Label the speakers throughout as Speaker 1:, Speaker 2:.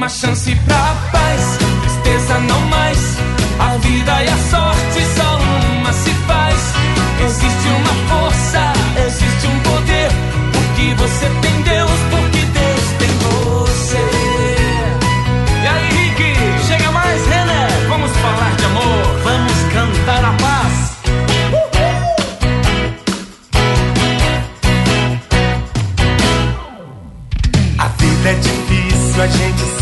Speaker 1: Uma chance pra paz,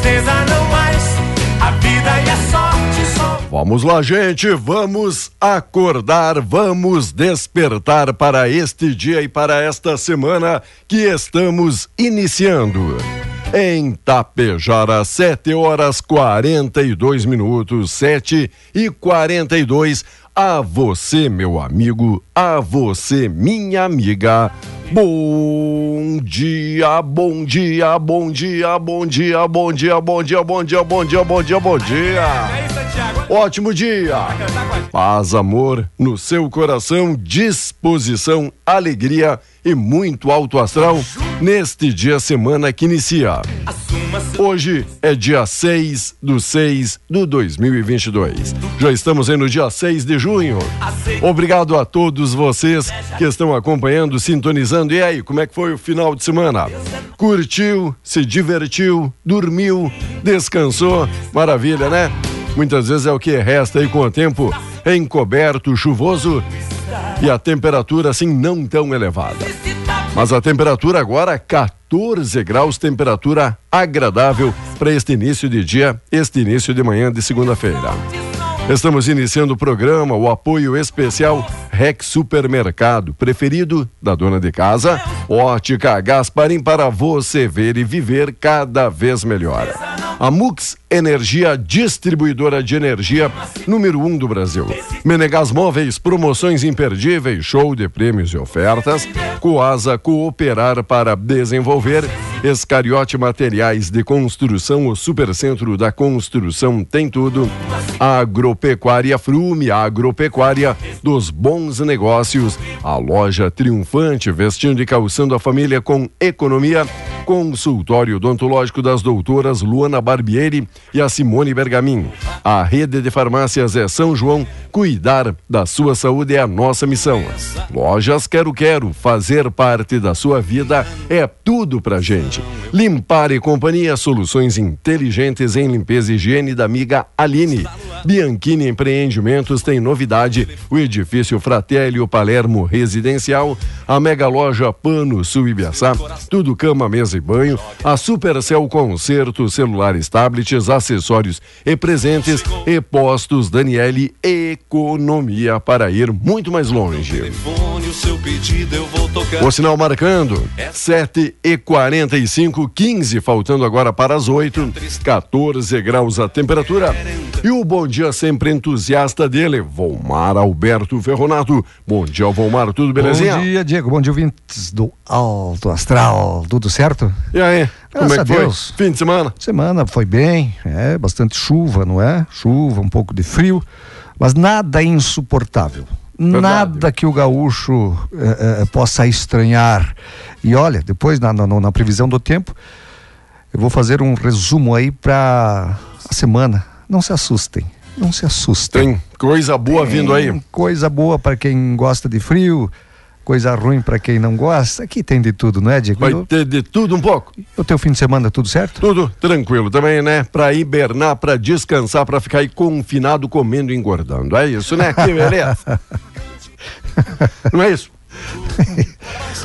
Speaker 2: tristeza não mais. A vida e a sorte só.
Speaker 3: Vamos lá, gente, vamos acordar, vamos despertar para este dia e para esta semana que estamos iniciando. Em Tapejara, 7 horas 42 minutos, 7 e 42. A você, meu amigo, a você, minha amiga. Bom dia, bom dia, bom dia, bom dia, bom dia, bom dia, bom dia, bom dia, bom dia, bom dia. Ótimo dia. Paz, amor no seu coração, disposição, alegria e muito alto astral neste dia semana que inicia. Hoje é dia 6 do 6 do 2022. Já estamos aí no dia 6 de junho. Obrigado a todos vocês que estão acompanhando, sintonizando. E aí, como é que foi o final de semana? Curtiu, se divertiu, dormiu, descansou? Maravilha, né? Muitas vezes é o que resta aí com o tempo encoberto, chuvoso e a temperatura assim não tão elevada. Mas a temperatura agora 14 graus, temperatura agradável para este início de dia, este início de manhã de segunda-feira. Estamos iniciando o programa, o apoio especial Rex Supermercado, preferido da dona de casa, Ótica Gasparim para você ver e viver cada vez melhor. A Mux Energia, distribuidora de energia número um do Brasil. Menegás Móveis, promoções imperdíveis, show de prêmios e ofertas. Coasa Cooperar para desenvolver. Escariote Materiais de Construção, o Supercentro da Construção tem tudo. Agropecuária Frume, a agropecuária dos bons negócios. A loja triunfante, vestindo e calçando a família com economia. Consultório odontológico das doutoras Luana Barbieri e a Simone Bergamin. A rede de farmácias é São João. Cuidar da sua saúde é a nossa missão. Lojas Quero Quero, fazer parte da sua vida é tudo pra gente. Limpar e Companhia, soluções inteligentes em limpeza e higiene da amiga Aline. Bianchini Empreendimentos tem novidade: o edifício Fratelli Palermo Residencial, a mega loja Pano Sul Ibiaçá, tudo cama, mesa e banho, a Supercell Concerto, celulares, tablets, acessórios e presentes e postos. Daniele Economia para ir muito mais longe. O sinal marcando 7 e 45 15, faltando agora para as 8, 14 graus a temperatura. E o bom dia sempre entusiasta dele, Volmar Alberto Ferronato. Bom dia, Volmar, tudo belezinha?
Speaker 4: Bom dia, Diego. Bom dia, ouvintes do Alto Astral. Tudo certo?
Speaker 3: E aí?
Speaker 4: Graças como é que foi? Deus.
Speaker 3: Fim de semana?
Speaker 4: Semana foi bem, é bastante chuva, não é? Chuva, um pouco de frio, mas nada insuportável. Verdade. Nada que o gaúcho eh, eh, possa estranhar. E olha, depois na, na, na, previsão do tempo, eu vou fazer um resumo aí para a semana. Não se assustem, não se assustem.
Speaker 3: Tem coisa boa Tem vindo aí.
Speaker 4: Coisa boa para quem gosta de frio, coisa ruim para quem não gosta. Aqui tem de tudo, não é, Diego?
Speaker 3: Vai ter de tudo um pouco.
Speaker 4: O teu fim de semana, tudo certo?
Speaker 3: Tudo tranquilo também, né? Para hibernar, para descansar, para ficar aí confinado, comendo e engordando. É isso, né? Que beleza. Não é isso?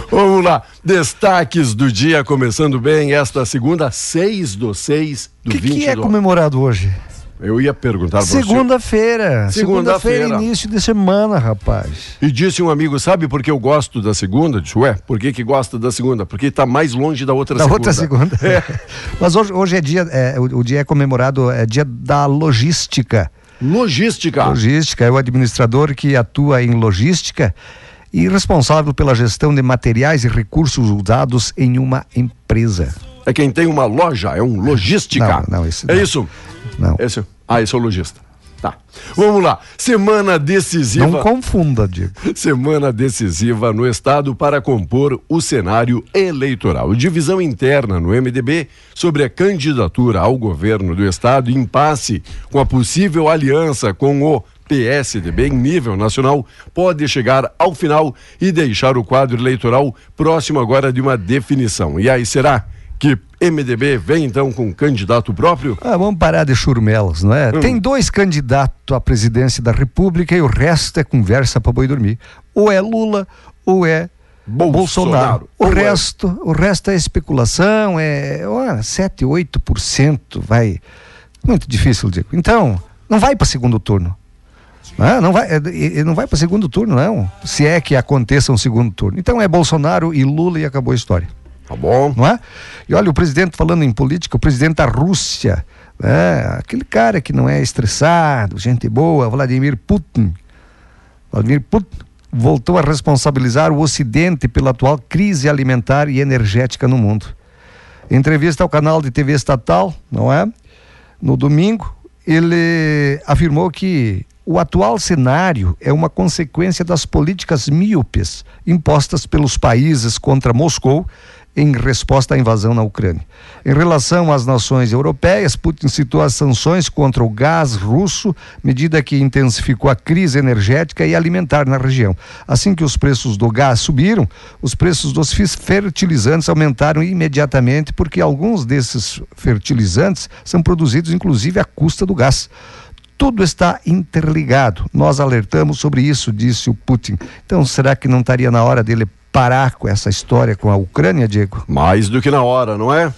Speaker 3: Vamos lá, destaques do dia, começando bem esta segunda, 6 do 6 do
Speaker 4: que
Speaker 3: 20
Speaker 4: que é comemorado hoje?
Speaker 3: Eu ia perguntar
Speaker 4: para Segunda-feira. Segunda-feira, início de semana, rapaz.
Speaker 3: E disse um amigo, sabe por que eu gosto da segunda? Disse, ué, por que, que gosta da segunda? Porque está mais longe da outra
Speaker 4: da
Speaker 3: segunda.
Speaker 4: Da outra segunda. É. Mas hoje, hoje é dia, é, o, o, dia é comemorado, é dia da logística.
Speaker 3: Logística.
Speaker 4: Logística, é o administrador que atua em logística e responsável pela gestão de materiais e recursos usados em uma empresa.
Speaker 3: É quem tem uma loja, é um logística.
Speaker 4: Não, não,
Speaker 3: É
Speaker 4: não.
Speaker 3: isso?
Speaker 4: Não.
Speaker 3: Esse, ah, esse é o lojista. Tá. Vamos lá. Semana decisiva.
Speaker 4: Não confunda, Diego.
Speaker 3: Semana decisiva no Estado para compor o cenário eleitoral. Divisão interna no MDB sobre a candidatura ao governo do Estado, impasse com a possível aliança com o PSDB em nível nacional pode chegar ao final e deixar o quadro eleitoral próximo agora de uma definição. E aí será que MDB vem então com um candidato próprio?
Speaker 4: Ah, vamos parar de churmelas, não é? Hum. Tem dois candidatos à presidência da República e o resto é conversa para boi dormir. Ou é Lula ou é Bolsonaro. Bolsonaro. O ou é resto, é... o resto é especulação, é oh, 7, 8% vai. Muito difícil, digo. Então, não vai para segundo turno. Ah, não vai, é, não vai para segundo turno, não. Se é que aconteça um segundo turno. Então é Bolsonaro e Lula e acabou a história.
Speaker 3: Tá bom.
Speaker 4: Não é? E olha, o presidente, falando em política, o presidente da Rússia, né? aquele cara que não é estressado, gente boa, Vladimir Putin. Vladimir Putin voltou a responsabilizar o Ocidente pela atual crise alimentar e energética no mundo. Em entrevista ao canal de TV estatal, não é? No domingo, ele afirmou que o atual cenário é uma consequência das políticas míopes impostas pelos países contra Moscou em resposta à invasão na Ucrânia. Em relação às nações europeias, Putin citou as sanções contra o gás russo, medida que intensificou a crise energética e alimentar na região. Assim que os preços do gás subiram, os preços dos fertilizantes aumentaram imediatamente, porque alguns desses fertilizantes são produzidos inclusive à custa do gás. Tudo está interligado. Nós alertamos sobre isso, disse o Putin. Então, será que não estaria na hora dele parar com essa história com a Ucrânia, Diego?
Speaker 3: Mais do que na hora, não é?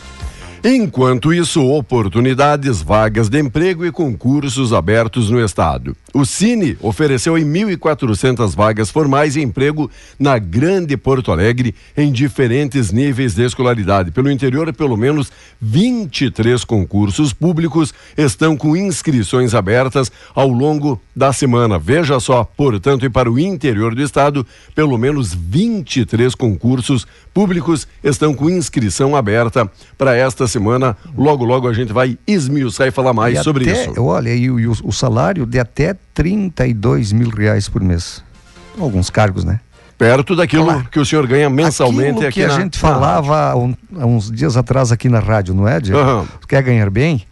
Speaker 3: Enquanto isso, oportunidades, vagas de emprego e concursos abertos no estado. O Cine ofereceu em 1.400 vagas formais de emprego na Grande Porto Alegre em diferentes níveis de escolaridade. Pelo interior, pelo menos 23 concursos públicos estão com inscrições abertas ao longo da semana. Veja só, portanto, e para o interior do estado, pelo menos 23 concursos públicos estão com inscrição aberta para esta semana. Logo, logo a gente vai esmiuçar e falar mais
Speaker 4: e
Speaker 3: sobre
Speaker 4: até,
Speaker 3: isso.
Speaker 4: Olha, e o, o salário de até 32 mil reais por mês. Alguns cargos, né?
Speaker 3: Perto daquilo que o senhor ganha mensalmente
Speaker 4: aquilo
Speaker 3: aqui
Speaker 4: que a gente falava há, um, há, uns dias atrás aqui na rádio, não é, Diego? Uhum. Quer ganhar bem?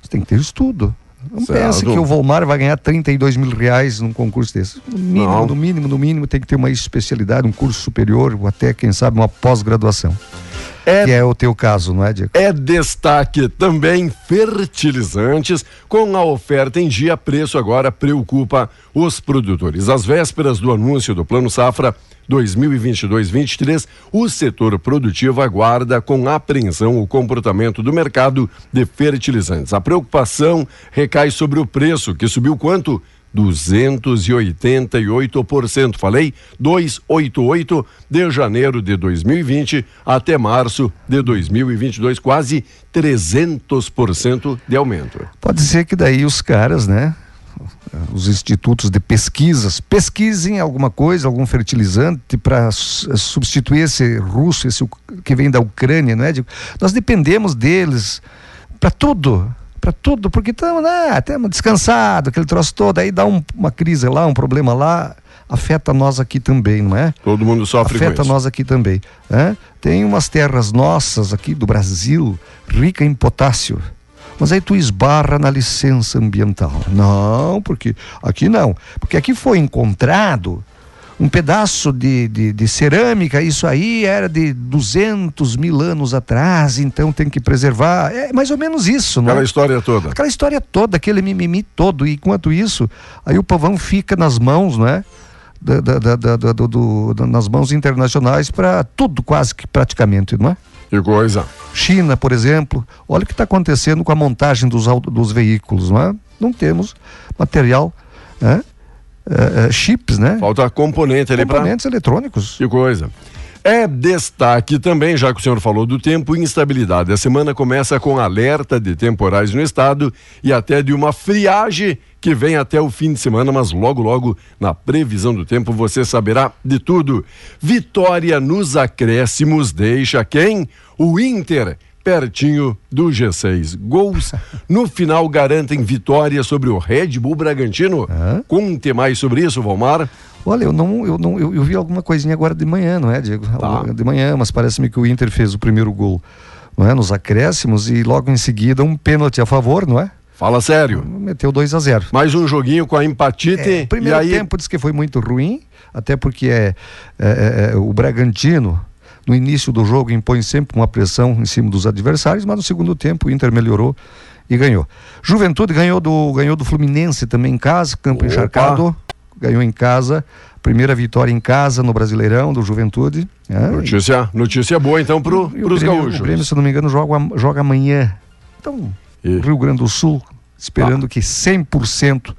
Speaker 4: Você tem que ter estudo. Não certo. pense que o Volmar vai ganhar 32 mil reais num concurso desse. No mínimo, não. no mínimo, no mínimo, tem que ter uma especialidade, um curso superior, ou até, quem sabe, uma pós-graduação.
Speaker 3: É-
Speaker 4: que é o teu caso, não é, Diego?
Speaker 3: É destaque também fertilizantes, com a oferta em dia, preço agora preocupa os produtores. Às vésperas do anúncio do Plano Safra 2022-23, o setor produtivo aguarda com apreensão o comportamento do mercado de fertilizantes. A preocupação recai sobre o preço, que subiu quanto? 288%. Falei 288 de janeiro de 2020 até março de 2022, quase 300% de aumento.
Speaker 4: Pode ser que daí os caras, né? Os institutos de pesquisas pesquisem alguma coisa, algum fertilizante para substituir esse russo, esse que vem da Ucrânia, não é? Nós dependemos deles para tudo, para tudo, porque estamos né, tamo descansados, aquele troço todo, aí dá um- uma crise lá, um problema lá, afeta nós aqui também, não é?
Speaker 3: Todo mundo sofre
Speaker 4: afeta
Speaker 3: isso.
Speaker 4: nós aqui também. né? Tem umas terras nossas aqui do Brasil, rica em potássio. Mas aí tu esbarra na licença ambiental. Não, porque aqui não. Porque aqui foi encontrado um pedaço de, de, de cerâmica, isso aí era de 200 mil anos atrás, então tem que preservar. É mais ou menos isso, não é?
Speaker 3: Aquela história toda.
Speaker 4: Aquela história toda, aquele mimimi todo. E enquanto isso, aí o povão fica nas mãos, né? Da, da- da- da- do- do- nas mãos internacionais para tudo, quase que praticamente, não é?
Speaker 3: Que coisa.
Speaker 4: China, por exemplo, olha o que está acontecendo com a montagem dos, dos veículos, não é? Não temos material, né? Eh, chips, né?
Speaker 3: Falta componente ali para.
Speaker 4: Componentes eletrônicos.
Speaker 3: Que coisa. É destaque também, já que o senhor falou do tempo, instabilidade. A semana começa com alerta de temporais no estado e até de uma friagem que vem até o fim de semana, mas logo, logo, na previsão do tempo, você saberá de tudo. Vitória nos acréscimos deixa quem? O Inter. Pertinho do G6. Gols no final garantem vitória sobre o Red Bull Bragantino.
Speaker 4: Hã?
Speaker 3: Conte mais sobre isso, Valmar.
Speaker 4: Olha, eu não, eu não, eu, eu vi alguma coisinha agora de manhã, não é, Diego?
Speaker 3: Tá.
Speaker 4: De manhã, mas parece-me que o Inter fez o primeiro gol, não é? Nos acréscimos e logo em seguida um pênalti a favor, não é?
Speaker 3: Fala sério.
Speaker 4: Meteu 2 a 0
Speaker 3: Mais um joguinho com a empatite.
Speaker 4: É, o primeiro
Speaker 3: aí,
Speaker 4: tempo diz que foi muito ruim, até porque é, é, é, o Bragantino, no início do jogo, impõe sempre uma pressão em cima dos adversários, mas no segundo tempo o Inter melhorou e ganhou. Juventude ganhou do, ganhou do Fluminense também em casa, campo
Speaker 3: Opa.
Speaker 4: encharcado, ganhou em casa, primeira vitória em casa no Brasileirão do Juventude. né?
Speaker 3: Notícia, notícia boa então pro,
Speaker 4: E o
Speaker 3: pros
Speaker 4: Grêmio-
Speaker 3: gaúchos.
Speaker 4: O Grêmio, se não me engano, joga, joga amanhã. Então,
Speaker 3: E-
Speaker 4: Rio Grande do Sul, esperando que 100%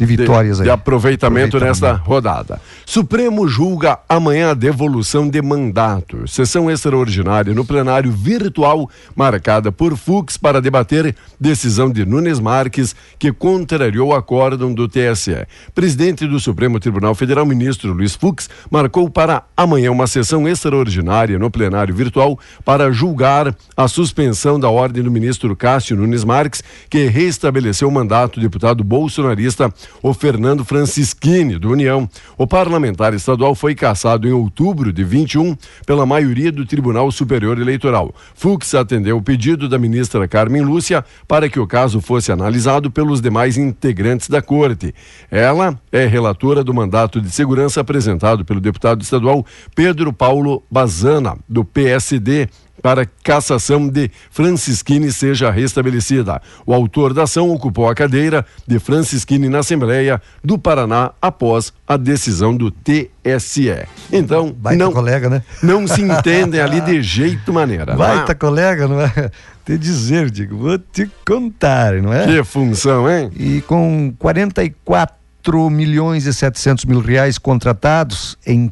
Speaker 4: de vitórias
Speaker 3: de,
Speaker 4: aí.
Speaker 3: de aproveitamento
Speaker 4: Aproveitamento.
Speaker 3: nesta rodada. Supremo julga amanhã a devolução de mandato. Sessão extraordinária no plenário virtual marcada por Fux para debater decisão de Nunes Marques que contrariou o acórdão do TSE. Presidente do Supremo Tribunal Federal, ministro Luiz Fux, marcou para amanhã uma sessão extraordinária no plenário virtual para julgar a suspensão da ordem do ministro Cássio Nunes Marques, que restabeleceu o mandato do deputado bolsonarista o Fernando Francischini, do União. O parlamentar estadual foi cassado em outubro de 21 pela maioria do Tribunal Superior Eleitoral. Fux atendeu o pedido da ministra Carmen Lúcia para que o caso fosse analisado pelos demais integrantes da corte. Ela é relatora do mandato de segurança apresentado pelo deputado estadual Pedro Paulo Bazana, do PSD, para que cassação de Francisquini seja restabelecida. O autor da ação ocupou a cadeira de Francisquini na Assembleia do Paraná após a decisão do TSE. Então,
Speaker 4: Baita
Speaker 3: não,
Speaker 4: colega, né?
Speaker 3: não se entendem ali de jeito maneira. não é?
Speaker 4: Baita colega, não é? Te dizer, digo, vou te contar, não é?
Speaker 3: Que função, hein?
Speaker 4: E com 44 milhões e 700 mil reais contratados em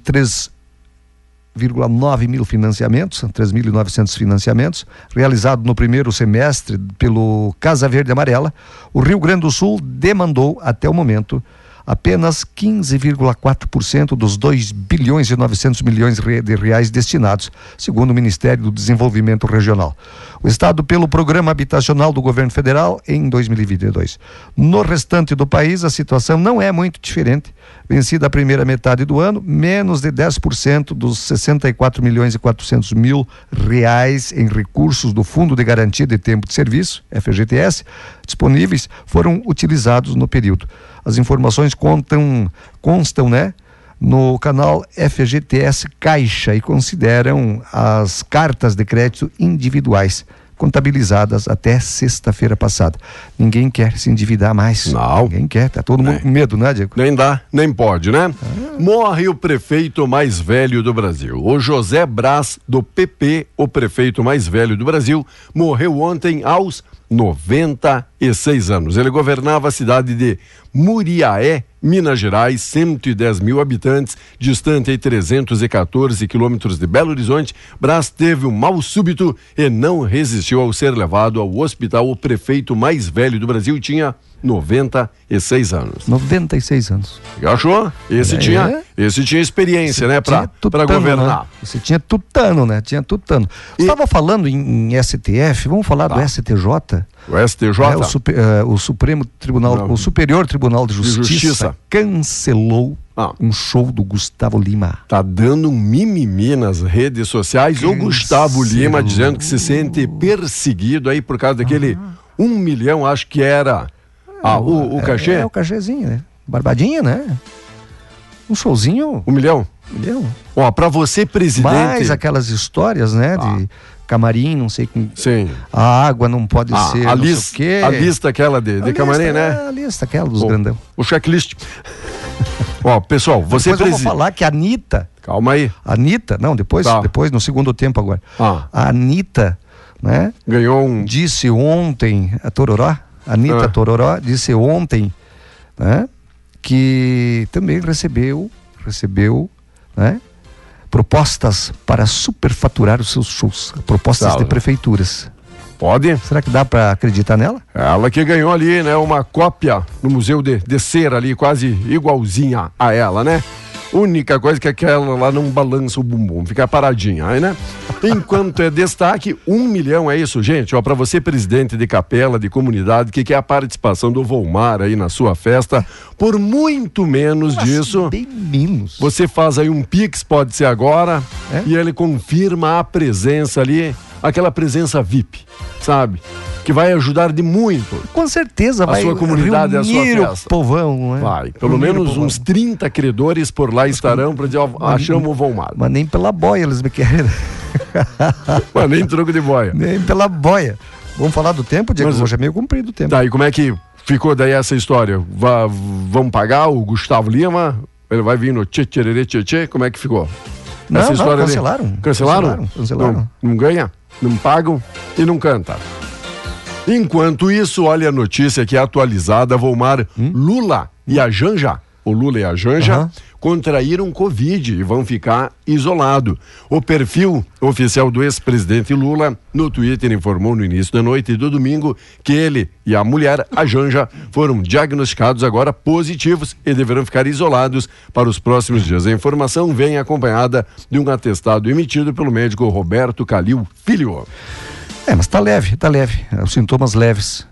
Speaker 4: 3,9 mil financiamentos, 3.900 financiamentos, realizado no primeiro semestre pelo Casa Verde Amarela, o Rio Grande do Sul demandou, até o momento, apenas 15,4% dos 2 bilhões e 900 milhões de reais destinados, segundo o Ministério do Desenvolvimento Regional. O Estado pelo Programa Habitacional do Governo Federal em 2022. No restante do país, a situação não é muito diferente. Vencida a primeira metade do ano, menos de 10% dos 64 milhões e 400 mil reais em recursos do Fundo de Garantia de Tempo de Serviço, FGTS, disponíveis foram utilizados no período. As informações contam, constam, né? no canal FGTS Caixa e consideram as cartas de crédito individuais contabilizadas até sexta-feira passada. Ninguém quer se endividar mais.
Speaker 3: Não.
Speaker 4: Ninguém quer, tá todo mundo com medo, né, Diego?
Speaker 3: Nem dá, nem pode, né? Morre o prefeito mais velho do Brasil. O José Brás, do PP, o prefeito mais velho do Brasil, morreu ontem aos 96 anos. Ele governava a cidade de Muriaé, Minas Gerais, 110 mil habitantes, distante aí 314 quilômetros de Belo Horizonte. Brás teve um mal súbito e não resistiu ao ser levado ao hospital. O prefeito mais velho do Brasil tinha 96 anos.
Speaker 4: 96 anos.
Speaker 3: Achou? Esse
Speaker 4: É.
Speaker 3: tinha, esse tinha experiência, né, para
Speaker 4: tutano,
Speaker 3: governar.
Speaker 4: Né? Você tinha tutano, né? Tinha tutano. Você estava falando em, em STF, vamos falar
Speaker 3: Tá.
Speaker 4: do STJ?
Speaker 3: O STJ
Speaker 4: É, o, Supe- eh, o Supremo Tribunal,
Speaker 3: Não.
Speaker 4: o Superior Tribunal de Justiça,
Speaker 3: Justiça.
Speaker 4: cancelou
Speaker 3: Ah.
Speaker 4: um show do Gustavo Lima.
Speaker 3: tá dando um mimimi nas redes sociais. O Gustavo Lima dizendo que se sente perseguido aí por causa daquele um milhão, acho que era ah, o, o cachê.
Speaker 4: É, é o cachezinho, né? Barbadinha, né? Um showzinho,
Speaker 3: Um milhão?
Speaker 4: um milhão.
Speaker 3: Ó, para você, presidente.
Speaker 4: Mais aquelas histórias, né? De camarim, não sei com.
Speaker 3: Sim.
Speaker 4: A água não pode
Speaker 3: Ah,
Speaker 4: ser.
Speaker 3: a,
Speaker 4: não sei
Speaker 3: lis-
Speaker 4: o quê.
Speaker 3: a lista aquela de, de camarim,
Speaker 4: lista,
Speaker 3: né?
Speaker 4: é, A lista aquela dos
Speaker 3: O-
Speaker 4: grandão.
Speaker 3: O checklist. Ó, pessoal, você
Speaker 4: Depois eu vou falar que a Anitta,
Speaker 3: Calma aí.
Speaker 4: a Anitta, não, depois,
Speaker 3: Tá.
Speaker 4: depois no segundo tempo agora.
Speaker 3: Ah.
Speaker 4: A Anitta, né?
Speaker 3: Ganhou um.
Speaker 4: Disse ontem, a Tororó, Anitta
Speaker 3: Ah.
Speaker 4: Tororó, disse ontem, né? Que também recebeu, recebeu, né? Propostas para superfaturar os seus shows, propostas de prefeituras.
Speaker 3: Pode?
Speaker 4: Será que dá para acreditar nela?
Speaker 3: Ela que ganhou ali, né? Uma cópia no Museu de, de Cera ali, quase igualzinha a ela, né? Única coisa que aquela lá não balança o bumbum, fica paradinha, aí, né? Enquanto é destaque, um milhão é isso, gente. Ó, para você, presidente de capela, de comunidade, que quer a participação do Volmar aí na sua festa, por muito menos disso.
Speaker 4: Bem menos.
Speaker 3: Você faz aí um Pix, pode ser agora,
Speaker 4: É?
Speaker 3: e ele confirma a presença ali, aquela presença VIP, sabe? Que vai ajudar de muito.
Speaker 4: Com certeza
Speaker 3: A
Speaker 4: vai
Speaker 3: sua comunidade é a sua festa.
Speaker 4: povão, né?
Speaker 3: Vai. Pelo
Speaker 4: Reunir
Speaker 3: menos uns 30 credores por lá estarão para dizer, ó, achamos o Volmar.
Speaker 4: Mas nem pela boia eles me querem.
Speaker 3: Mas nem troco de boia.
Speaker 4: nem pela boia. Vamos falar do tempo, Diego?
Speaker 3: Mas-
Speaker 4: Hoje é meio comprido o tempo.
Speaker 3: Tá, e como é que ficou daí essa história? Vá, vamos pagar o Gustavo Lima? Ele vai vir no tchê tchê tchê tchê? Como é que ficou?
Speaker 4: Não,
Speaker 3: essa
Speaker 4: não,
Speaker 3: história ali?
Speaker 4: cancelaram.
Speaker 3: Cancelaram?
Speaker 4: Cancelaram, cancelaram.
Speaker 3: Não, não ganha, não pagam e não canta. Enquanto isso, olha a notícia aqui atualizada, Volmar, Lula e a Janja, o Lula e a Janja,
Speaker 4: Hum? Aham.
Speaker 3: contraíram Covid e vão ficar isolados. O perfil oficial do ex-presidente Lula no Twitter informou no início da noite do domingo que ele e a mulher, a Janja, foram diagnosticados agora positivos e deverão ficar isolados para os próximos dias. A informação vem acompanhada de um atestado emitido pelo médico Roberto Calil Filho.
Speaker 4: É, mas tá leve, tá leve. É, Os sintomas leves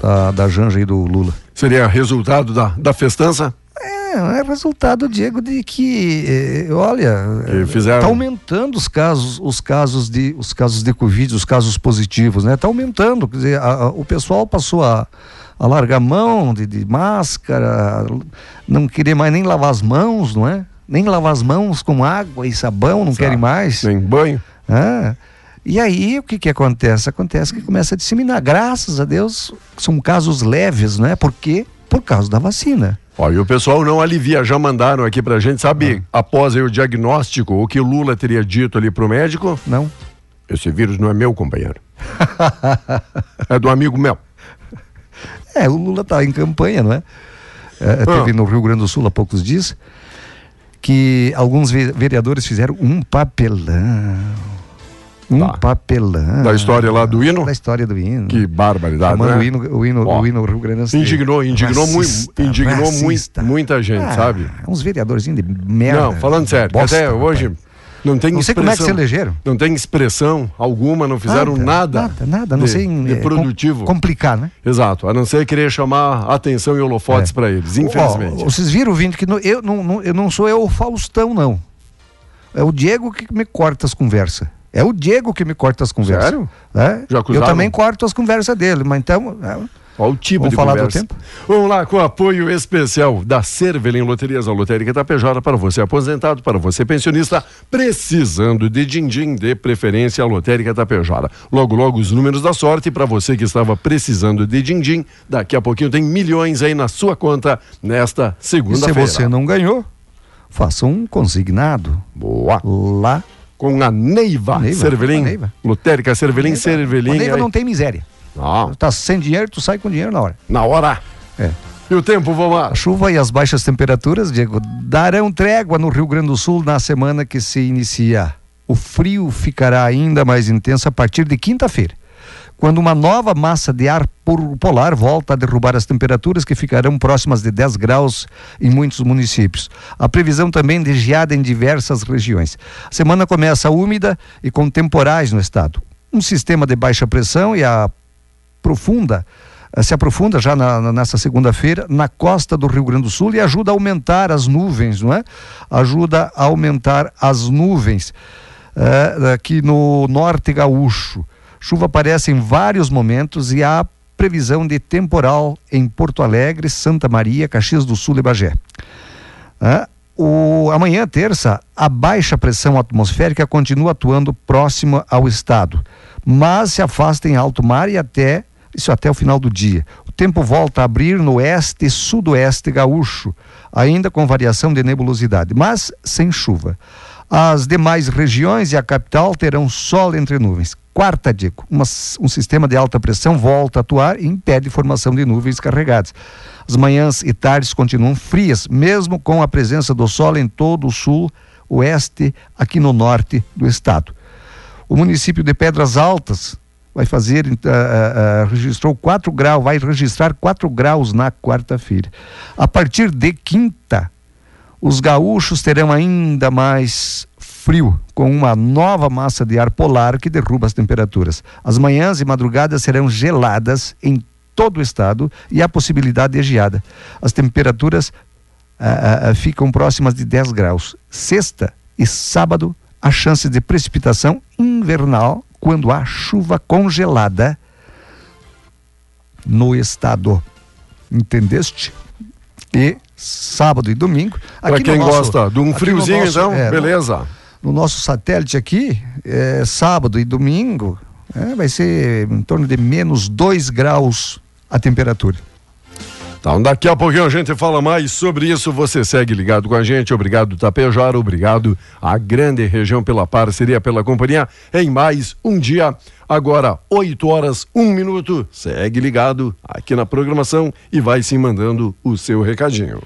Speaker 4: da, da Janja e do Lula.
Speaker 3: Seria resultado da, da festança?
Speaker 4: É, é resultado, Diego, de que, eh, olha,
Speaker 3: Que fizeram-
Speaker 4: tá aumentando os casos, os casos de, os casos de Covid, os casos positivos, né? Tá aumentando, quer dizer, a- a- o pessoal passou a, a largar mão de, de máscara, não querer mais nem lavar as mãos, não é? Nem lavar as mãos com água e sabão, não querem mais.
Speaker 3: Nem banho?
Speaker 4: Ah, e aí o que que acontece? Acontece que começa a disseminar. Graças a Deus são casos leves, não é? Por quê? Por causa da vacina.
Speaker 3: Ó, e o pessoal não alivia, já mandaram aqui pra gente, sabe, após aí o diagnóstico, o que o Lula teria dito ali pro médico?
Speaker 4: Não?
Speaker 3: Esse vírus não é meu, companheiro. é do amigo meu.
Speaker 4: É, o Lula tá em campanha, não é? É, Teve
Speaker 3: Ah.
Speaker 4: no Rio Grande do Sul há poucos dias que alguns ve- vereadores fizeram um papelão. Um
Speaker 3: Tá.
Speaker 4: papelão.
Speaker 3: Da história lá do hino?
Speaker 4: Da história do hino.
Speaker 3: Que barbaridade, né?
Speaker 4: o hino, o hino,
Speaker 3: Ó,
Speaker 4: o hino Rio Grande.
Speaker 3: Indignou, indignou, muito,
Speaker 4: Racista,
Speaker 3: indignou
Speaker 4: racista.
Speaker 3: muita gente,
Speaker 4: Ah,
Speaker 3: sabe?
Speaker 4: Uns vereadorzinhos de merda.
Speaker 3: não, falando sério,
Speaker 4: bosta,
Speaker 3: até
Speaker 4: rapaz.
Speaker 3: hoje não tem
Speaker 4: Não sei como é que se elegeram.
Speaker 3: Não tem expressão alguma, não fizeram nada.
Speaker 4: Nada, nada, não
Speaker 3: de,
Speaker 4: sei.
Speaker 3: de
Speaker 4: é, com-
Speaker 3: produtivo.
Speaker 4: complicar, né?
Speaker 3: Exato, a não ser querer chamar atenção e holofotes
Speaker 4: É.
Speaker 3: pra eles, infelizmente.
Speaker 4: vocês viram, Vini, que no- eu, não, não- eu não sou eu o Faustão, não. É o Diego que me corta as conversas. É o Diego que me corta as conversas.
Speaker 3: Sério?
Speaker 4: É?
Speaker 3: Já
Speaker 4: eu também corto as conversas dele, mas então. é,
Speaker 3: Olha o tipo
Speaker 4: Vamos
Speaker 3: de
Speaker 4: falar do
Speaker 3: conversa.
Speaker 4: tempo?
Speaker 3: Vamos lá com o apoio especial da Cervelim Loterias, a lotérica Tapejara para você aposentado, para você pensionista, precisando de din-din, de preferência a lotérica Tapejara. Logo, logo os números da sorte para você que estava precisando de din-din. Daqui a pouquinho tem milhões aí na sua conta nesta
Speaker 4: E se
Speaker 3: segunda-feira.
Speaker 4: você não ganhou, faça um consignado
Speaker 3: Boa.
Speaker 4: lá.
Speaker 3: Com a Neiva,
Speaker 4: Neiva,
Speaker 3: Cervelim.
Speaker 4: a Neiva.
Speaker 3: Lotérica Cervelim,
Speaker 4: A
Speaker 3: Cervelim.
Speaker 4: Neiva
Speaker 3: aí.
Speaker 4: não tem miséria.
Speaker 3: Não,
Speaker 4: Tá sem dinheiro, tu sai com dinheiro na hora.
Speaker 3: na hora.
Speaker 4: É.
Speaker 3: E o tempo,
Speaker 4: A
Speaker 3: vamos
Speaker 4: chuva e as baixas temperaturas, Diego, darão trégua no Rio Grande do Sul na semana que se inicia. O frio ficará ainda mais intenso a partir de quinta-feira, quando uma nova massa de ar polar volta a derrubar as temperaturas que ficarão próximas de 10 graus em muitos municípios. A previsão também de geada em diversas regiões. A semana começa úmida e com temporais no estado. Um sistema de baixa pressão e a profunda, eh, se aprofunda já na, na- nessa segunda-feira na costa do Rio Grande do Sul e ajuda a aumentar as nuvens, não é? Ajuda a aumentar as nuvens eh, aqui no norte gaúcho. Chuva aparece em vários momentos e há previsão de temporal em Porto Alegre, Santa Maria, Caxias do Sul e Bagé. O, amanhã, terça, a baixa pressão atmosférica continua atuando próxima ao estado, mas se afasta em alto mar e até isso até o final do dia. O tempo volta a abrir no oeste e sudoeste gaúcho, ainda com variação de nebulosidade, mas sem chuva. As demais regiões e a capital terão sol entre nuvens. Quarta dica, uma- um sistema de alta pressão volta a atuar e impede formação de nuvens carregadas. As manhãs e tardes continuam frias, mesmo com a presença do sol em todo o sul, oeste, aqui no norte do estado. O município de Pedras Altas vai fazer, ah, ah, registrou 4 graus, vai registrar 4 graus na quarta-feira. A partir de quinta, os gaúchos terão ainda mais frio, com uma nova massa de ar polar que derruba as temperaturas. As manhãs e madrugadas serão geladas em todo o estado e há possibilidade de geada. As temperaturas ah, ah, ficam próximas de 10 graus. Sexta e sábado, a chance de precipitação invernal quando há chuva congelada no estado. Entendeste? E sábado e domingo.
Speaker 3: Para quem
Speaker 4: no nosso-
Speaker 3: gosta de um
Speaker 4: aqui no
Speaker 3: friozinho,
Speaker 4: nosso-
Speaker 3: então,
Speaker 4: é, no-
Speaker 3: beleza.
Speaker 4: no nosso satélite aqui, é, sábado e domingo, é, vai ser em torno de menos 2 graus a temperatura.
Speaker 3: Então, daqui a pouquinho a gente fala mais sobre isso. Você segue ligado com a gente. Obrigado, Tapejara. Obrigado à grande região pela parceria, pela companhia. Em mais um dia, agora 8 horas, 1 minuto. Segue ligado aqui na programação e vai se mandando o seu recadinho.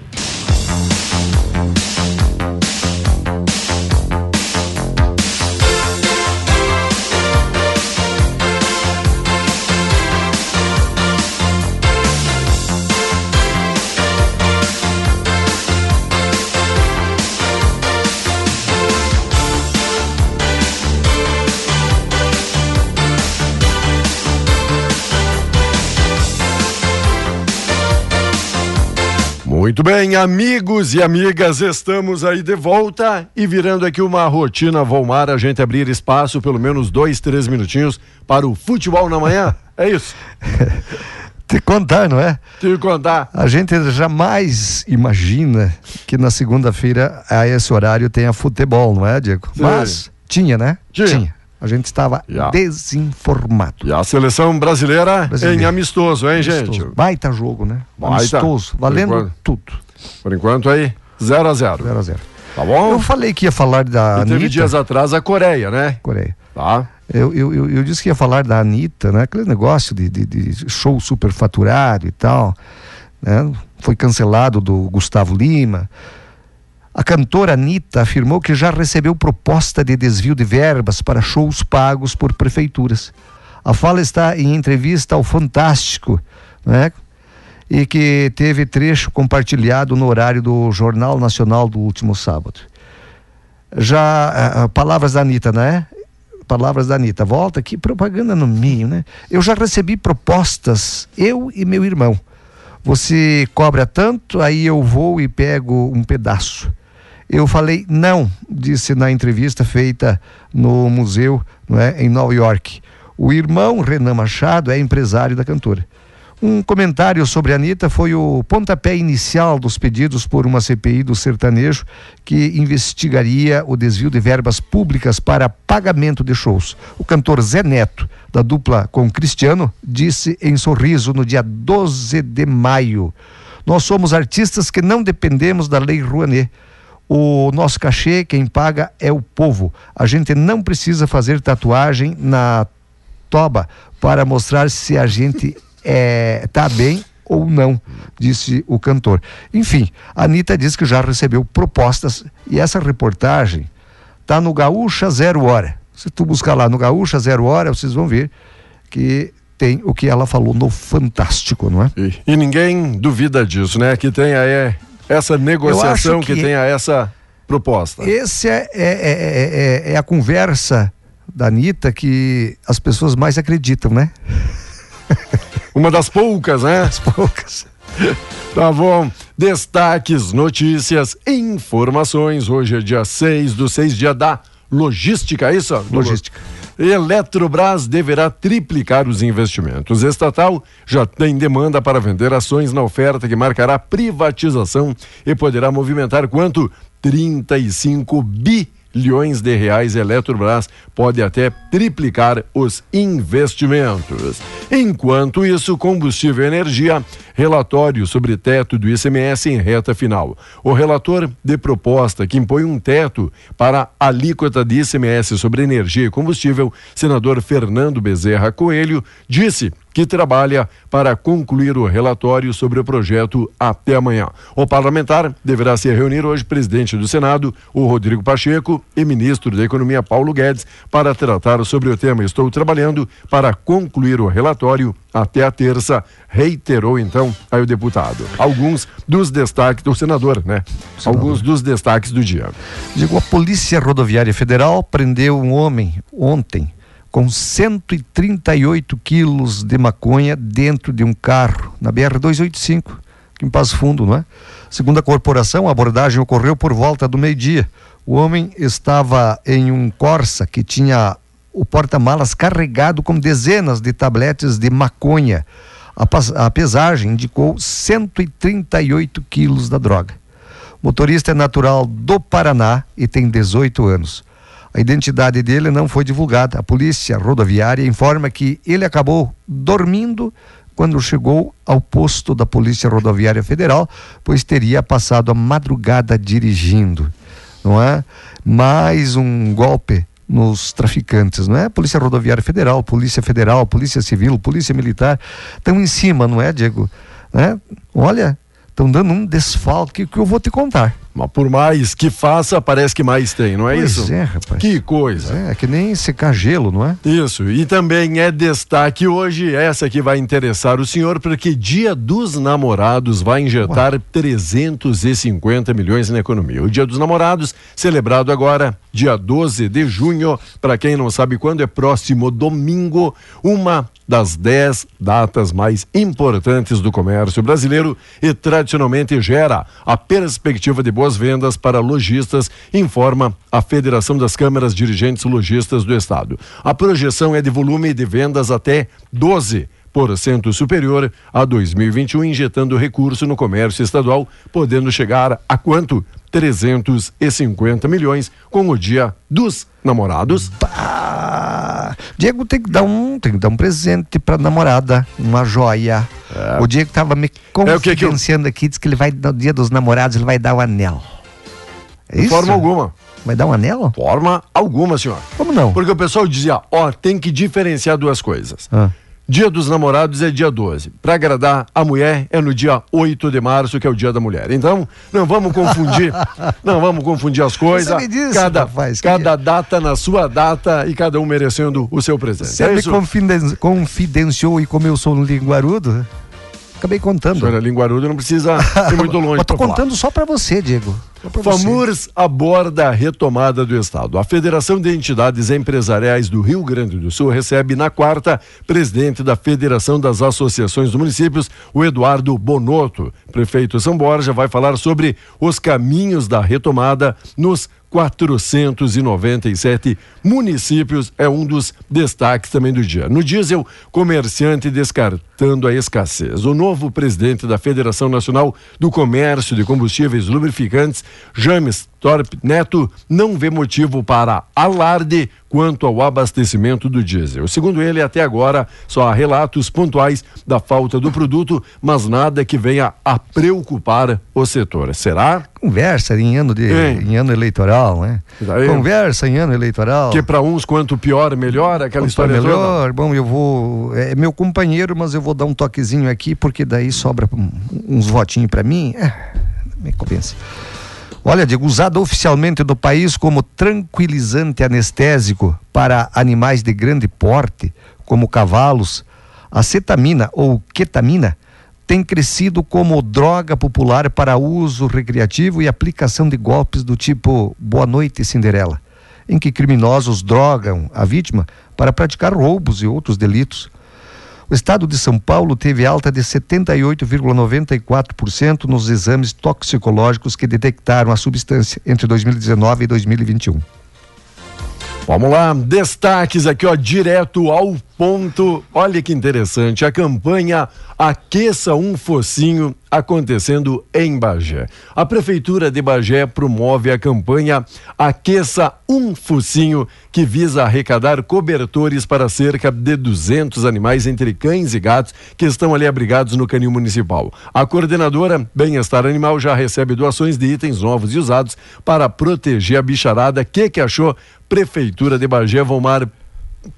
Speaker 3: Muito bem, amigos e amigas, estamos aí de volta e virando aqui uma rotina Volmar, a gente abrir espaço, pelo menos dois, três minutinhos para o futebol na manhã. É isso.
Speaker 4: Te contar, não é?
Speaker 3: Te contar.
Speaker 4: A gente jamais imagina que na segunda-feira a esse horário tenha futebol, não é, Diego?
Speaker 3: Sim.
Speaker 4: Mas tinha, né?
Speaker 3: Tinha.
Speaker 4: A gente estava desinformado.
Speaker 3: E a seleção brasileira
Speaker 4: Brasileira.
Speaker 3: em amistoso, hein, gente?
Speaker 4: Amistoso. Baita jogo, né?
Speaker 3: Baita.
Speaker 4: Amistoso, valendo
Speaker 3: enquanto.
Speaker 4: tudo.
Speaker 3: Por enquanto aí, 0 a 0
Speaker 4: 0 a 0
Speaker 3: Tá bom?
Speaker 4: Eu falei que ia falar da
Speaker 3: e teve
Speaker 4: Anitta,
Speaker 3: dias atrás a Coreia, né?
Speaker 4: Coreia.
Speaker 3: Tá?
Speaker 4: Eu, eu, eu, eu disse que ia falar da Anitta, né? Aquele negócio de, de, de show superfaturado e tal. Né? Foi cancelado do Gustavo Lima. A cantora Anitta afirmou que já recebeu proposta de desvio de verbas para shows pagos por prefeituras. A fala está em entrevista ao Fantástico, né? E que teve trecho compartilhado no horário do Jornal Nacional do último sábado. Já ah, ah, palavras da Anitta, né? Palavras da Anitta. Volta aqui, propaganda no meio, né? Eu já recebi propostas, eu e meu irmão. Você cobra tanto, aí eu vou e pego um pedaço. Eu falei não, disse na entrevista feita no museu é, em Nova York. O irmão Renan Machado é empresário da cantora. Um comentário sobre a Anitta foi o pontapé inicial dos pedidos por uma CPI do sertanejo que investigaria o desvio de verbas públicas para pagamento de shows. O cantor Zé Neto, da dupla com Cristiano, disse em sorriso no dia 12 de maio: Nós somos artistas que não dependemos da Lei Rouanet. O nosso cachê, quem paga é o povo. A gente não precisa fazer tatuagem na toba para mostrar se a gente é, tá bem ou não, disse o cantor. Enfim, a Anitta disse que já recebeu propostas e essa reportagem tá no Gaúcha Zero Hora. Se tu buscar lá no Gaúcha Zero Hora, vocês vão ver que tem o que ela falou no Fantástico, não é?
Speaker 3: E, e ninguém duvida disso, né? Que tenha é, essa negociação, que, que tenha essa proposta.
Speaker 4: Esse é, é, é, é, a conversa da Anitta que as pessoas mais acreditam, né?
Speaker 3: Uma das poucas, né?
Speaker 4: As poucas.
Speaker 3: Tá bom. Destaques, notícias, informações. Hoje é dia 6 do 6, dia da logística, é isso?
Speaker 4: Logística.
Speaker 3: Eletrobras deverá triplicar os investimentos. Estatal já tem demanda para vender ações na oferta que marcará privatização e poderá movimentar quanto? 35 bilhões bilhões de reais, Eletrobras pode até triplicar os investimentos. Enquanto isso, combustível e energia, relatório sobre teto do ICMS em reta final. O relator de proposta que impõe um teto para a alíquota de ICMS sobre energia e combustível, senador Fernando Bezerra Coelho, disse que trabalha para concluir o relatório sobre o projeto até amanhã. O parlamentar deverá se reunir hoje, presidente do Senado, o Rodrigo Pacheco, e ministro da Economia, Paulo Guedes, para tratar sobre o tema. Estou trabalhando para concluir o relatório até a terça, reiterou então aí o deputado. Alguns dos destaques do senador, né? Senador. Alguns dos destaques do dia.
Speaker 4: Digo, a Polícia Rodoviária Federal prendeu um homem ontem com 138 quilos de maconha dentro de um carro na BR-285, em Passo Fundo, não é? Segundo a corporação, a abordagem ocorreu por volta do meio-dia. O homem estava em um Corsa que tinha o porta-malas carregado com dezenas de tabletes de maconha. A, pesagem indicou 138 quilos da droga. O motorista é natural do Paraná e tem 18 anos. A identidade dele não foi divulgada. A polícia rodoviária informa que ele acabou dormindo quando chegou ao posto da Polícia Rodoviária Federal, pois teria passado a madrugada dirigindo. Não é? Mais um golpe nos traficantes, não é? Polícia Rodoviária Federal, Polícia Federal, Polícia Civil, Polícia Militar, estão em cima, não é, Diego? Né? Olha, estão dando um desfalque que eu vou te contar.
Speaker 3: Mas por mais que faça, parece que mais tem, não é
Speaker 4: pois
Speaker 3: isso?
Speaker 4: é, rapaz.
Speaker 3: Que coisa.
Speaker 4: É, é que nem secar gelo, não é?
Speaker 3: Isso. E também é destaque hoje, essa que vai interessar o senhor, porque Dia dos Namorados vai injetar Ué. 350 milhões na economia. O Dia dos Namorados, celebrado agora, dia 12 de junho, para quem não sabe quando, é próximo domingo, uma das dez datas mais importantes do comércio brasileiro e tradicionalmente gera a perspectiva de boas vendas para lojistas, informa a Federação das Câmaras Dirigentes Lojistas do Estado. A projeção é de volume de vendas até 12 superior a 2021, injetando recurso no comércio estadual, podendo chegar a quanto? 350 milhões com o dia dos namorados.
Speaker 4: Bah, Diego tem que dar um, tem que dar um presente para namorada, uma joia. É. O Diego tava me confidenciando é, que eu... aqui, diz que ele vai no dia dos namorados, ele vai dar o anel.
Speaker 3: É De forma alguma.
Speaker 4: Vai dar um anel?
Speaker 3: Forma alguma, senhor.
Speaker 4: Como não?
Speaker 3: Porque o pessoal dizia, ó, tem que diferenciar duas coisas. Ah. Dia dos Namorados é dia 12. Para agradar a mulher é no dia 8 de março, que é o dia da mulher. Então, não vamos confundir, não vamos confundir as coisas.
Speaker 4: Disso,
Speaker 3: cada
Speaker 4: rapaz,
Speaker 3: cada que... data na sua data e cada um merecendo o seu presente.
Speaker 4: Você é me confiden confidenciou e como eu sou um linguarudo, acabei contando.
Speaker 3: Senhora, linguarudo não precisa ir muito longe.
Speaker 4: Mas tô contando falar. só para você, Diego.
Speaker 3: FAMURS aborda a retomada do Estado. A Federação de Entidades Empresariais do Rio Grande do Sul recebe na quarta presidente da Federação das Associações dos Municípios, o Eduardo Bonotto. Prefeito São Borja vai falar sobre os caminhos da retomada nos 497 municípios é um dos destaques também do dia. No diesel, comerciante descartando a escassez. O novo presidente da Federação Nacional do Comércio de Combustíveis Lubrificantes, James Torp Neto, não vê motivo para alarde quanto ao abastecimento do diesel. Segundo ele, até agora só há relatos pontuais da falta do produto, mas nada que venha a preocupar o setor. Será?
Speaker 4: Conversa em ano, de, em ano eleitoral, né? Daí, Conversa em ano eleitoral.
Speaker 3: Que para uns, quanto pior, melhor, aquela quanto história
Speaker 4: melhor, toda. Bom, eu vou. É meu companheiro, mas eu vou dar um toquezinho aqui, porque daí sobra uns votinhos para mim. É, me convence. Olha, digo, usado oficialmente no país como tranquilizante anestésico para animais de grande porte, como cavalos, a cetamina ou ketamina tem crescido como droga popular para uso recreativo e aplicação de golpes do tipo Boa Noite Cinderela, em que criminosos drogam a vítima para praticar roubos e outros delitos. O estado de São Paulo teve alta de 78,94% nos exames toxicológicos que detectaram a substância entre 2019 e 2021.
Speaker 3: Vamos lá, destaques aqui, ó, direto ao ponto. Olha que interessante, a campanha Aqueça um Focinho acontecendo em Bagé. A Prefeitura de Bagé promove a campanha Aqueça um Focinho, que visa arrecadar cobertores para cerca de 200 animais, entre cães e gatos, que estão ali abrigados no canil municipal. A coordenadora Bem-Estar Animal já recebe doações de itens novos e usados para proteger a bicharada. O que, que achou? Prefeitura de Bagé, Vomar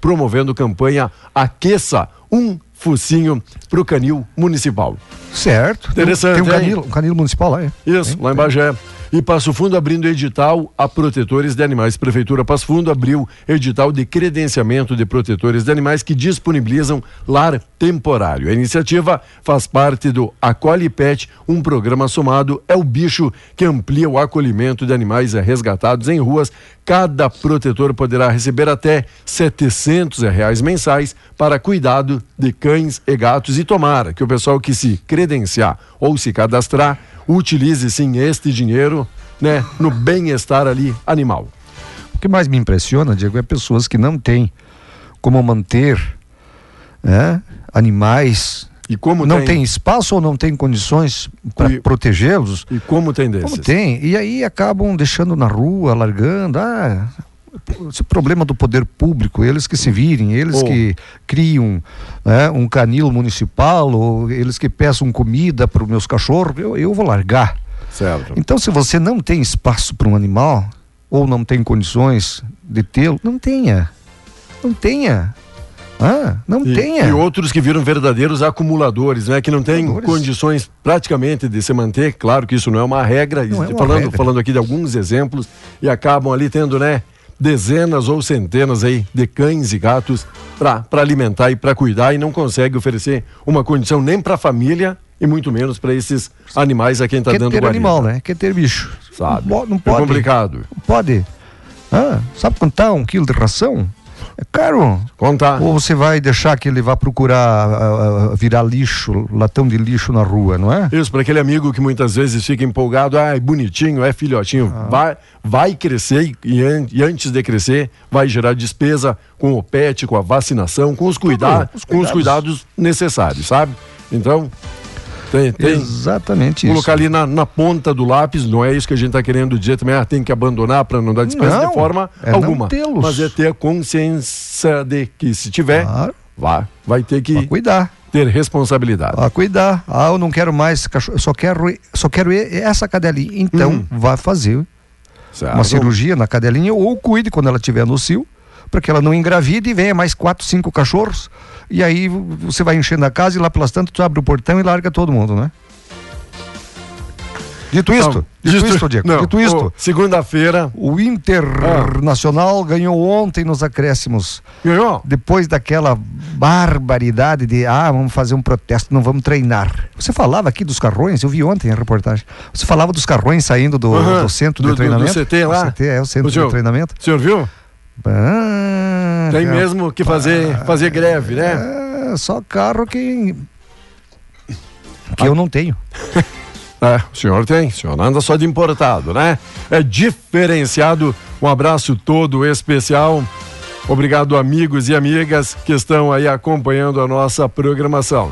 Speaker 3: promovendo campanha Aqueça um focinho para o canil municipal.
Speaker 4: Certo.
Speaker 3: Interessante. Tem,
Speaker 4: um, canil, um canil municipal lá, é?
Speaker 3: Isso, lá em Bagé. E Passo Fundo abrindo edital a protetores de animais. Prefeitura Passo Fundo abriu edital de credenciamento de protetores de animais que disponibilizam lar temporário. A iniciativa faz parte do Acolhe Pet, um programa somado é o bicho que amplia o acolhimento de animais resgatados em ruas. Cada protetor poderá receber até 700 reais mensais para cuidado de cães e gatos e tomara que o pessoal que se credenciar ou se cadastrar utilize sim este dinheiro né, no bem-estar ali animal.
Speaker 4: O que mais me impressiona, Diego, é pessoas que não têm como manter né, animais
Speaker 3: e como
Speaker 4: não tem... tem espaço ou não tem condições para e... protegê-los.
Speaker 3: E como tem desses?
Speaker 4: Como tem. E aí acabam deixando na rua, largando. Ah, esse problema do poder público, eles que se virem, eles oh. que criam né, um canil municipal, ou eles que peçam comida para os meus cachorros, eu, eu vou largar.
Speaker 3: Certo.
Speaker 4: Então, se você não tem espaço para um animal, ou não tem condições de tê-lo, não tenha. Não tenha. Ah, não
Speaker 3: e,
Speaker 4: tenha.
Speaker 3: E outros que viram verdadeiros acumuladores, né? Que não têm condições praticamente de se manter. Claro que isso não é uma regra. Não é uma falando, regra. falando aqui de alguns exemplos e acabam ali tendo, né? Dezenas ou centenas aí de cães e gatos para alimentar e para cuidar e não consegue oferecer uma condição nem para a família e muito menos para esses animais a quem está dando
Speaker 4: ter guarida. animal, né? Quer ter bicho.
Speaker 3: Sabe? Não, não pode. É complicado.
Speaker 4: Não pode. Ah, sabe quanto tá um quilo de ração? É caro.
Speaker 3: Contar.
Speaker 4: Ou você vai deixar que ele vá procurar uh, virar lixo, latão de lixo na rua, não é?
Speaker 3: Isso, para aquele amigo que muitas vezes fica empolgado, ah, é bonitinho, é filhotinho, ah. vai, vai crescer e, e, antes de crescer vai gerar despesa com o pet, com a vacinação, com os, cuida os cuidados. com os cuidados necessários, sabe? Então, tem, tem.
Speaker 4: Exatamente
Speaker 3: Colocar
Speaker 4: isso.
Speaker 3: ali na, na, ponta do lápis, não é isso que a gente está querendo dizer também, ah, tem que abandonar para não dar despesa não, de forma é alguma. Mas é ter a consciência de que se tiver, claro. vai, vai ter que
Speaker 4: cuidar.
Speaker 3: Ter responsabilidade.
Speaker 4: Ah, cuidar. Ah, eu não quero mais cachorro, eu só quero, só quero essa cadelinha. Então, hum. vá fazer certo. uma cirurgia na cadelinha ou cuide quando ela estiver no cio, para que ela não engravide e venha mais quatro, cinco cachorros e aí você vai enchendo a casa e lá pelas tantas tu abre o portão e larga todo mundo, né? Dito isto,
Speaker 3: Não,
Speaker 4: dito isto, Diego,
Speaker 3: não,
Speaker 4: dito isto.
Speaker 3: Segunda-feira.
Speaker 4: O Internacional ganhou ontem nos acréscimos.
Speaker 3: Ganhou?
Speaker 4: Depois daquela barbaridade de, ah, vamos fazer um protesto, não vamos treinar. Você falava aqui dos carrões, eu vi ontem a reportagem. Você falava dos carrões saindo do, do centro
Speaker 3: do-
Speaker 4: de
Speaker 3: do- do
Speaker 4: treinamento.
Speaker 3: CT lá?
Speaker 4: O CT é o centro
Speaker 3: Ô, senhor,
Speaker 4: de treinamento.
Speaker 3: O senhor viu?
Speaker 4: Ah,
Speaker 3: Tem
Speaker 4: rapaz.
Speaker 3: mesmo que fazer, fazer greve, né?
Speaker 4: É, só carro que. que eu não tenho.
Speaker 3: É, o senhor tem, o senhor anda só de importado, né? É diferenciado. Um abraço todo especial. Obrigado, amigos e amigas que estão aí acompanhando a nossa programação.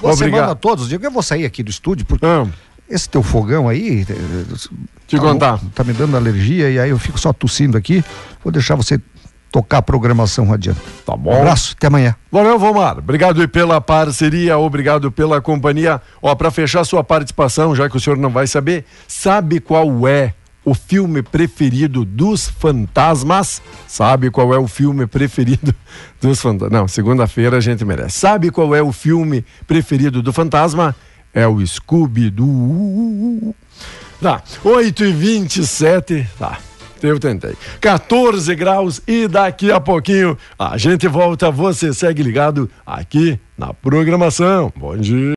Speaker 4: Boa semana a
Speaker 3: Obrigado.
Speaker 4: todos. Diego, eu vou sair aqui do estúdio porque
Speaker 3: Ah,
Speaker 4: esse teu fogão aí. eh,
Speaker 3: te
Speaker 4: tá
Speaker 3: contar.
Speaker 4: Tá me dando alergia e aí eu fico só tossindo aqui. Vou deixar você tocar a programação adiante.
Speaker 3: Tá
Speaker 4: Um
Speaker 3: bom.
Speaker 4: abraço, até amanhã.
Speaker 3: Valeu, Vomar. Obrigado pela parceria, obrigado pela companhia. Ó, para fechar sua participação, já que o senhor não vai saber, sabe qual é o filme preferido dos fantasmas? Sabe qual é o filme preferido dos fantasmas? Não, segunda-feira a gente merece. Sabe qual é o filme preferido do fantasma? É o Scooby-Doo. Tá, 8 e 27 tá. Eu tentei. 14 graus e daqui a pouquinho a gente volta. Você segue ligado aqui na programação. Bom dia.